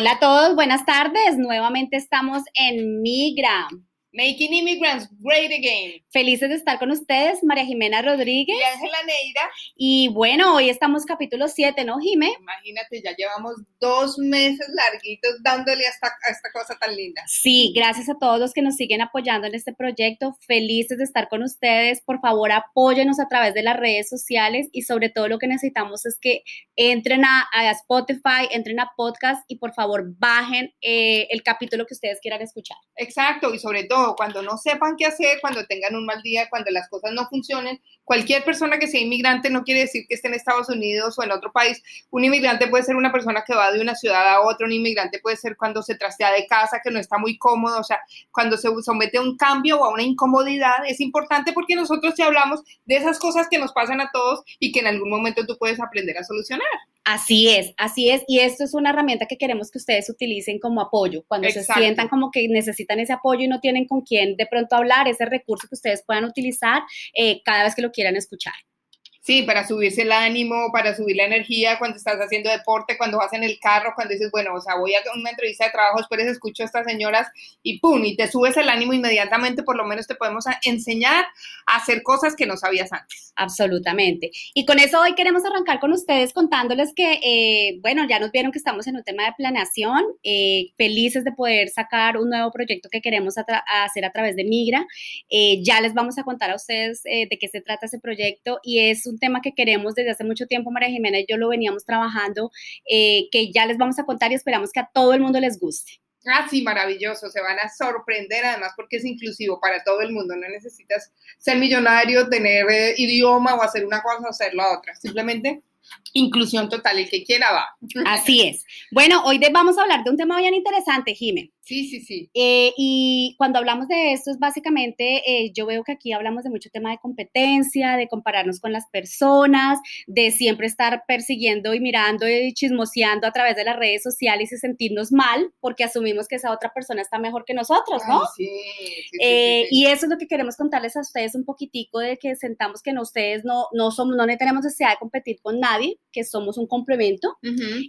Hola a todos, buenas tardes. Nuevamente estamos en Migra. Making Immigrants Great Again. Felices de estar con ustedes, María Jimena Rodríguez. Y Ángela Neira. Y bueno, hoy estamos capítulo 7, ¿no, Jimé? Imagínate, ya llevamos dos meses larguitos dándole a esta, a esta cosa tan linda. Sí, gracias a todos los que nos siguen apoyando en este proyecto. Felices de estar con ustedes. Por favor, apóyenos a través de las redes sociales y sobre todo lo que necesitamos es que entren a, a Spotify, entren a podcast y por favor bajen eh, el capítulo que ustedes quieran escuchar. Exacto, y sobre todo cuando no sepan qué hacer, cuando tengan un mal día, cuando las cosas no funcionen. Cualquier persona que sea inmigrante no quiere decir que esté en Estados Unidos o en otro país. Un inmigrante puede ser una persona que va de una ciudad a otra, un inmigrante puede ser cuando se trastea de casa, que no está muy cómodo, o sea, cuando se somete a un cambio o a una incomodidad, es importante porque nosotros te hablamos de esas cosas que nos pasan a todos y que en algún momento tú puedes aprender a solucionar. Así es, así es. Y esto es una herramienta que queremos que ustedes utilicen como apoyo. Cuando se sientan como que necesitan ese apoyo y no tienen con quién de pronto hablar, ese recurso que ustedes puedan utilizar eh, cada vez que lo quieran escuchar. Sí, para subirse el ánimo, para subir la energía cuando estás haciendo deporte, cuando vas en el carro, cuando dices, bueno, o sea, voy a una entrevista de trabajo, después escucho a estas señoras y pum, y te subes el ánimo inmediatamente, por lo menos te podemos enseñar a hacer cosas que no sabías antes. Absolutamente. Y con eso hoy queremos arrancar con ustedes contándoles que, eh, bueno, ya nos vieron que estamos en un tema de planeación, eh, felices de poder sacar un nuevo proyecto que queremos hacer a través de Migra. Eh, ya les vamos a contar a ustedes de qué se trata ese proyecto y es un tema que queremos desde hace mucho tiempo, María Jimena y yo lo veníamos trabajando, eh, que ya les vamos a contar y esperamos que a todo el mundo les guste. Ah, sí, maravilloso, se van a sorprender además porque es inclusivo para todo el mundo, no necesitas ser millonario, tener eh, idioma o hacer una cosa o hacer la otra, simplemente inclusión total, el que quiera va. Así es. Bueno, hoy vamos a hablar de un tema bien interesante, Jimé. Sí, sí, sí. Eh, y cuando hablamos de esto, es básicamente, eh, yo veo que aquí hablamos de mucho tema de competencia, de compararnos con las personas, de siempre estar persiguiendo y mirando y chismoseando a través de las redes sociales y sentirnos mal porque asumimos que esa otra persona está mejor que nosotros, ¿no? sí, eh, y eso es lo que queremos contarles a ustedes un poquitico de que sentamos que no, ustedes no, no somos, no tenemos necesidad de competir con nadie, que somos un complemento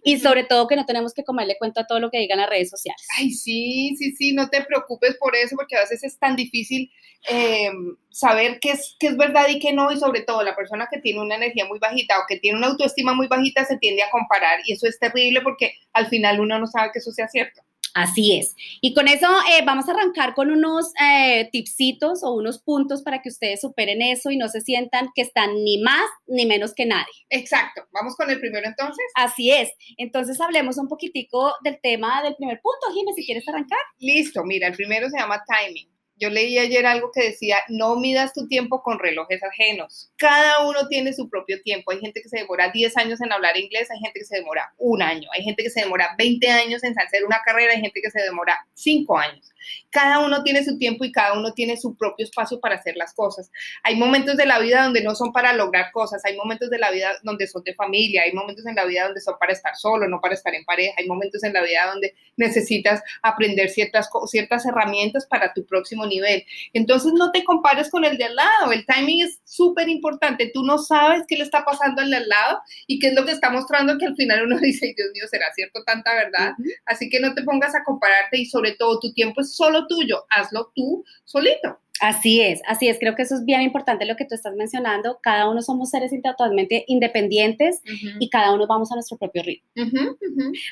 y sobre todo que no tenemos que comerle cuenta a todo lo que digan las redes sociales. Ay, sí Sí, sí, no te preocupes por eso, porque a veces es tan difícil em, saber qué es, qué es verdad y qué no, y sobre todo la persona que tiene una energía muy bajita o que tiene una autoestima muy bajita se tiende a comparar, y eso es terrible porque al final uno no sabe que eso sea cierto. Así es. Y con eso eh, vamos a arrancar con unos eh, tipsitos o unos puntos para que ustedes superen eso y no se sientan que están ni más ni menos que nadie. Exacto. Vamos con el primero entonces. Así es. Entonces hablemos un poquitico del tema del primer punto, Jiménez, si quieres arrancar. Listo. Mira, el primero se llama timing. Yo leí ayer algo que decía, no midas tu tiempo con relojes ajenos. Cada uno tiene su propio tiempo. Hay gente que se demora 10 años en hablar inglés, hay gente que se demora un año, hay gente que se demora 20 años en hacer una carrera, hay gente que se demora 5 años. Cada uno tiene su tiempo y cada uno tiene su propio espacio para hacer las cosas. Hay momentos de la vida donde no son para lograr cosas, hay momentos de la vida donde son de familia, hay momentos en la vida donde son para estar solo, no para estar en pareja, hay momentos en la vida donde necesitas aprender ciertas, ciertas herramientas para tu próximo nivel. Entonces no te compares con el de al lado, el timing es súper importante, tú no sabes qué le está pasando al de al lado y qué es lo que está mostrando que al final uno dice, Dios mío, ¿será cierto tanta verdad? Así que no te pongas a compararte y sobre todo tu tiempo es solo tuyo, hazlo tú solito. Así es, así es, creo que eso es bien importante lo que tú estás mencionando. Cada uno somos seres totalmente independientes y cada uno vamos a nuestro propio ritmo.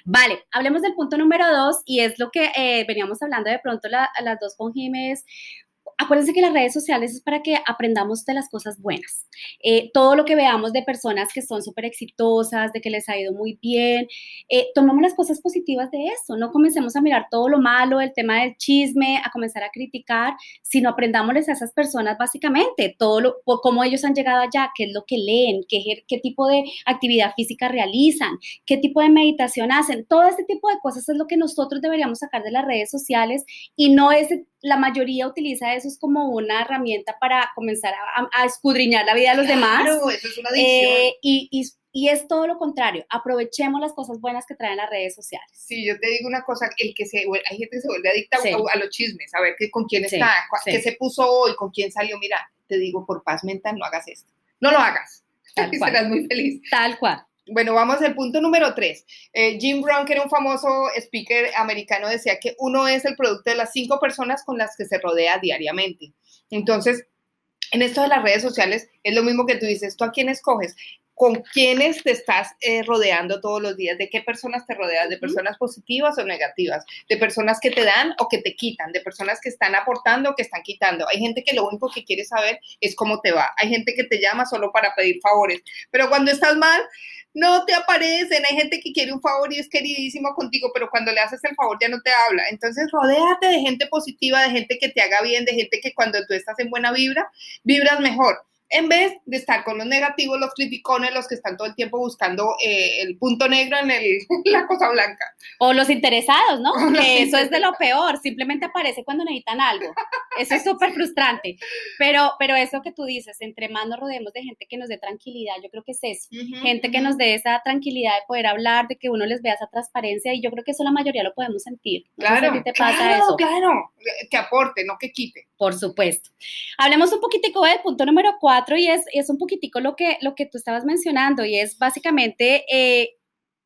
Vale, hablemos del punto número dos y es lo que eh, veníamos hablando de pronto las dos con Jiménez acuérdense que las redes sociales es para que aprendamos de las cosas buenas. Eh, todo lo que veamos de personas que son súper exitosas, de que les ha ido muy bien, eh, tomamos las cosas positivas de eso. No comencemos a mirar todo lo malo, el tema del chisme, a comenzar a criticar, sino aprendámosles a esas personas básicamente, todo lo, cómo ellos han llegado allá, qué es lo que leen, qué, qué tipo de actividad física realizan, qué tipo de meditación hacen. Todo este tipo de cosas es lo que nosotros deberíamos sacar de las redes sociales y no es la mayoría utiliza eso como una herramienta para comenzar a, escudriñar la vida de los demás. Claro, eso es una eh, y, y, es todo lo contrario, aprovechemos las cosas buenas que traen las redes sociales. Sí, yo te digo una cosa, el que se, hay gente que se vuelve adicta a, los chismes, a ver que, con quién está, qué se puso hoy, con quién salió, mira, te digo, por paz mental no hagas esto, no lo hagas, y serás muy feliz. Tal cual. Bueno, vamos al punto número tres. Eh, Jim Brown, que era un famoso speaker americano, decía que uno es el producto de las cinco personas con las que se rodea diariamente. Entonces, en esto de las redes sociales es lo mismo que tú dices, ¿tú a quién escoges? Con quiénes te estás eh, rodeando todos los días, de qué personas te rodeas, de personas positivas o negativas, de personas que te dan o que te quitan, de personas que están aportando o que están quitando. Hay gente que lo único que quiere saber es cómo te va. Hay gente que te llama solo para pedir favores, pero cuando estás mal, no te aparecen. Hay gente que quiere un favor y es queridísimo contigo, pero cuando le haces el favor ya no te habla. Entonces, rodéate de gente positiva, de gente que te haga bien, de gente que cuando tú estás en buena vibra, vibras mejor en vez de estar con los negativos, los criticones, los que están todo el tiempo buscando eh, el punto negro en el, la cosa blanca. O los interesados, ¿no? que eso es de lo peor, simplemente aparece cuando necesitan algo. Eso es súper frustrante. Pero, pero eso que tú dices, entre más nos rodeemos de gente que nos dé tranquilidad, yo creo que es eso. gente que nos dé esa tranquilidad de poder hablar, de que uno les vea esa transparencia, y yo creo que eso la mayoría lo podemos sentir. Claro, te pasa claro, eso. claro, que aporte, no que quite. Por supuesto. Hablemos un poquitico del punto número cuatro y es, es un poquitico lo que, lo que tú estabas mencionando y es básicamente eh,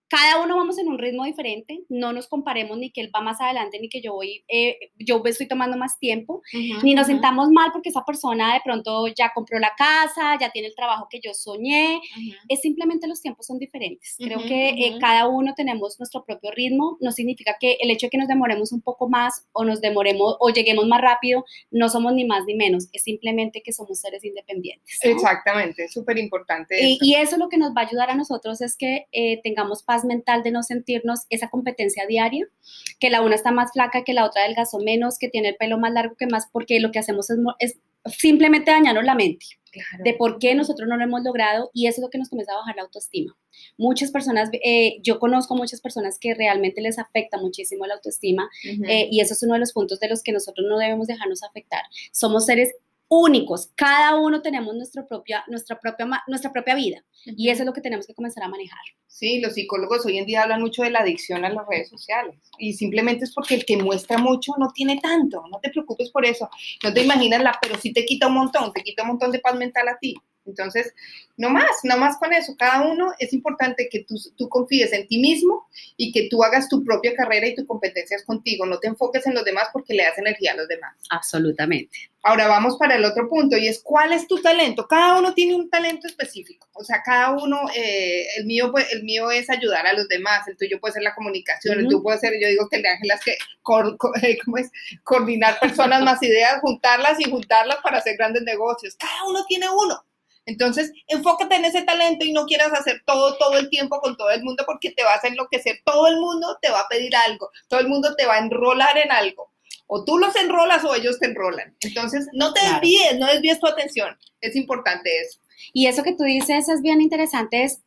cada uno vamos en un ritmo diferente, no nos comparemos ni que él va más adelante ni que yo voy, eh, yo estoy tomando más tiempo, ni nos sentamos mal porque esa persona de pronto ya compró la casa, ya tiene el trabajo que yo soñé, es simplemente los tiempos son diferentes. Creo que eh, cada uno tenemos nuestro propio ritmo, no significa que el hecho de que nos demoremos un poco más o nos demoremos o lleguemos más rápido, no somos ni más ni menos, es simplemente que somos seres independientes. Exactamente, súper importante. Y, y, eso lo que nos va a ayudar a nosotros es que eh, tengamos paz mental de no sentirnos esa competencia diaria, que la una está más flaca, que la otra adelgazó menos, que tiene el pelo más largo que más, porque lo que hacemos es, simplemente dañarnos la mente. de por qué nosotros no lo hemos logrado y eso es lo que nos comienza a bajar la autoestima. Muchas personas, eh, yo conozco muchas personas que realmente les afecta muchísimo la autoestima eh, y eso es uno de los puntos de los que nosotros no debemos dejarnos afectar. Somos seres únicos, cada uno tenemos nuestra propia, nuestra propia, nuestra propia vida. Y eso es lo que tenemos que comenzar a manejar. Sí, los psicólogos hoy en día hablan mucho de la adicción a las redes sociales. Y simplemente es porque el que muestra mucho no tiene tanto, no te preocupes por eso, no te imaginas la, pero sí te quita un montón, te quita un montón de paz mental a ti. Entonces, no más, no más con eso. Cada uno es importante que tú, tú, confíes en ti mismo y que tú hagas tu propia carrera y tu competencia es contigo. No te enfoques en los demás porque le das energía a los demás. Absolutamente. Ahora vamos para el otro punto y es cuál es tu talento. Cada uno tiene un talento específico. O sea, cada uno, eh, el, mío, pues, el mío es ayudar a los demás, el tuyo puede ser la comunicación, el tuyo puede ser, yo digo que el de Ángela es que eh, ¿cómo es? coordinar personas más ideas, juntarlas y juntarlas para hacer grandes negocios. Cada uno tiene uno. Entonces, enfócate en ese talento y no quieras hacer todo, todo el tiempo con todo el mundo porque te vas a enloquecer. Todo el mundo te va a pedir algo, todo el mundo te va a enrolar en algo. O tú los enrolas o ellos te enrolan. Entonces, no te desvíes, no desvíes tu atención. Es importante eso. Y eso que tú dices es bien interesante, es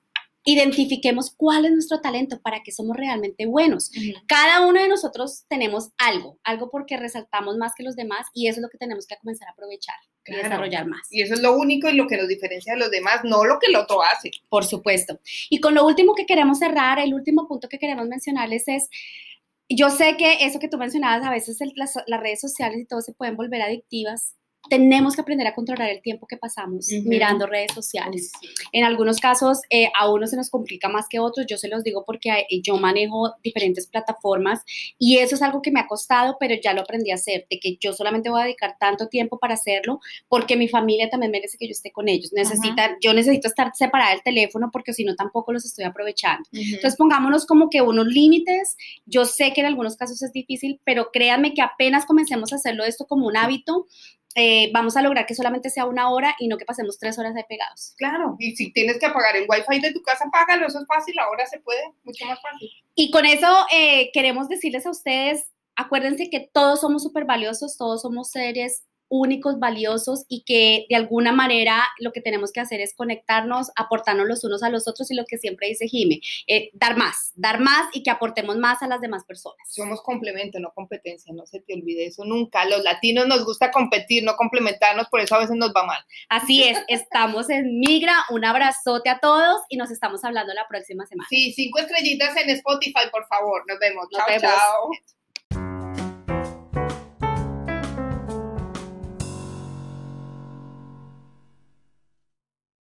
identifiquemos cuál es nuestro talento para que somos realmente buenos. Cada uno de nosotros tenemos algo, algo porque resaltamos más que los demás y eso es lo que tenemos que comenzar a aprovechar y desarrollar más. Y eso es lo único y lo que nos diferencia de los demás, no lo que el otro hace. Por supuesto. Y con lo último que queremos cerrar, el último punto que queremos mencionarles es yo sé que eso que tú mencionabas, a veces las, las, redes sociales y todo se pueden volver adictivas, tenemos que aprender a controlar el tiempo que pasamos mirando redes sociales. En algunos casos eh, a uno se nos complica más que otros, yo se los digo porque eh, yo manejo diferentes plataformas y eso es algo que me ha costado, pero ya lo aprendí a hacer, de que yo solamente voy a dedicar tanto tiempo para hacerlo porque mi familia también merece que yo esté con ellos. Necesitan, Yo necesito estar separada del teléfono porque si no tampoco los estoy aprovechando. Entonces pongámonos como que unos límites. Yo sé que en algunos casos es difícil, pero créanme que apenas comencemos a hacerlo esto como un hábito, eh, vamos a lograr que solamente sea una hora y no que pasemos tres horas ahí pegados. Claro, y si tienes que apagar el wifi de tu casa, págalo, eso es fácil, ahora se puede, mucho más fácil. Y con eso eh, queremos decirles a ustedes, acuérdense que todos somos súper valiosos, todos somos seres únicos, valiosos y que de alguna manera lo que tenemos que hacer es conectarnos, aportarnos los unos a los otros y lo que siempre dice Jime, eh, dar más, dar más y que aportemos más a las demás personas. Somos complemento, no competencia, no se te olvide eso nunca. Los latinos nos gusta competir, no complementarnos, por eso a veces nos va mal. Así es, estamos en Migra, un abrazote a todos y nos estamos hablando la próxima semana. Sí, cinco estrellitas en Spotify, por favor, nos vemos. chao, chao.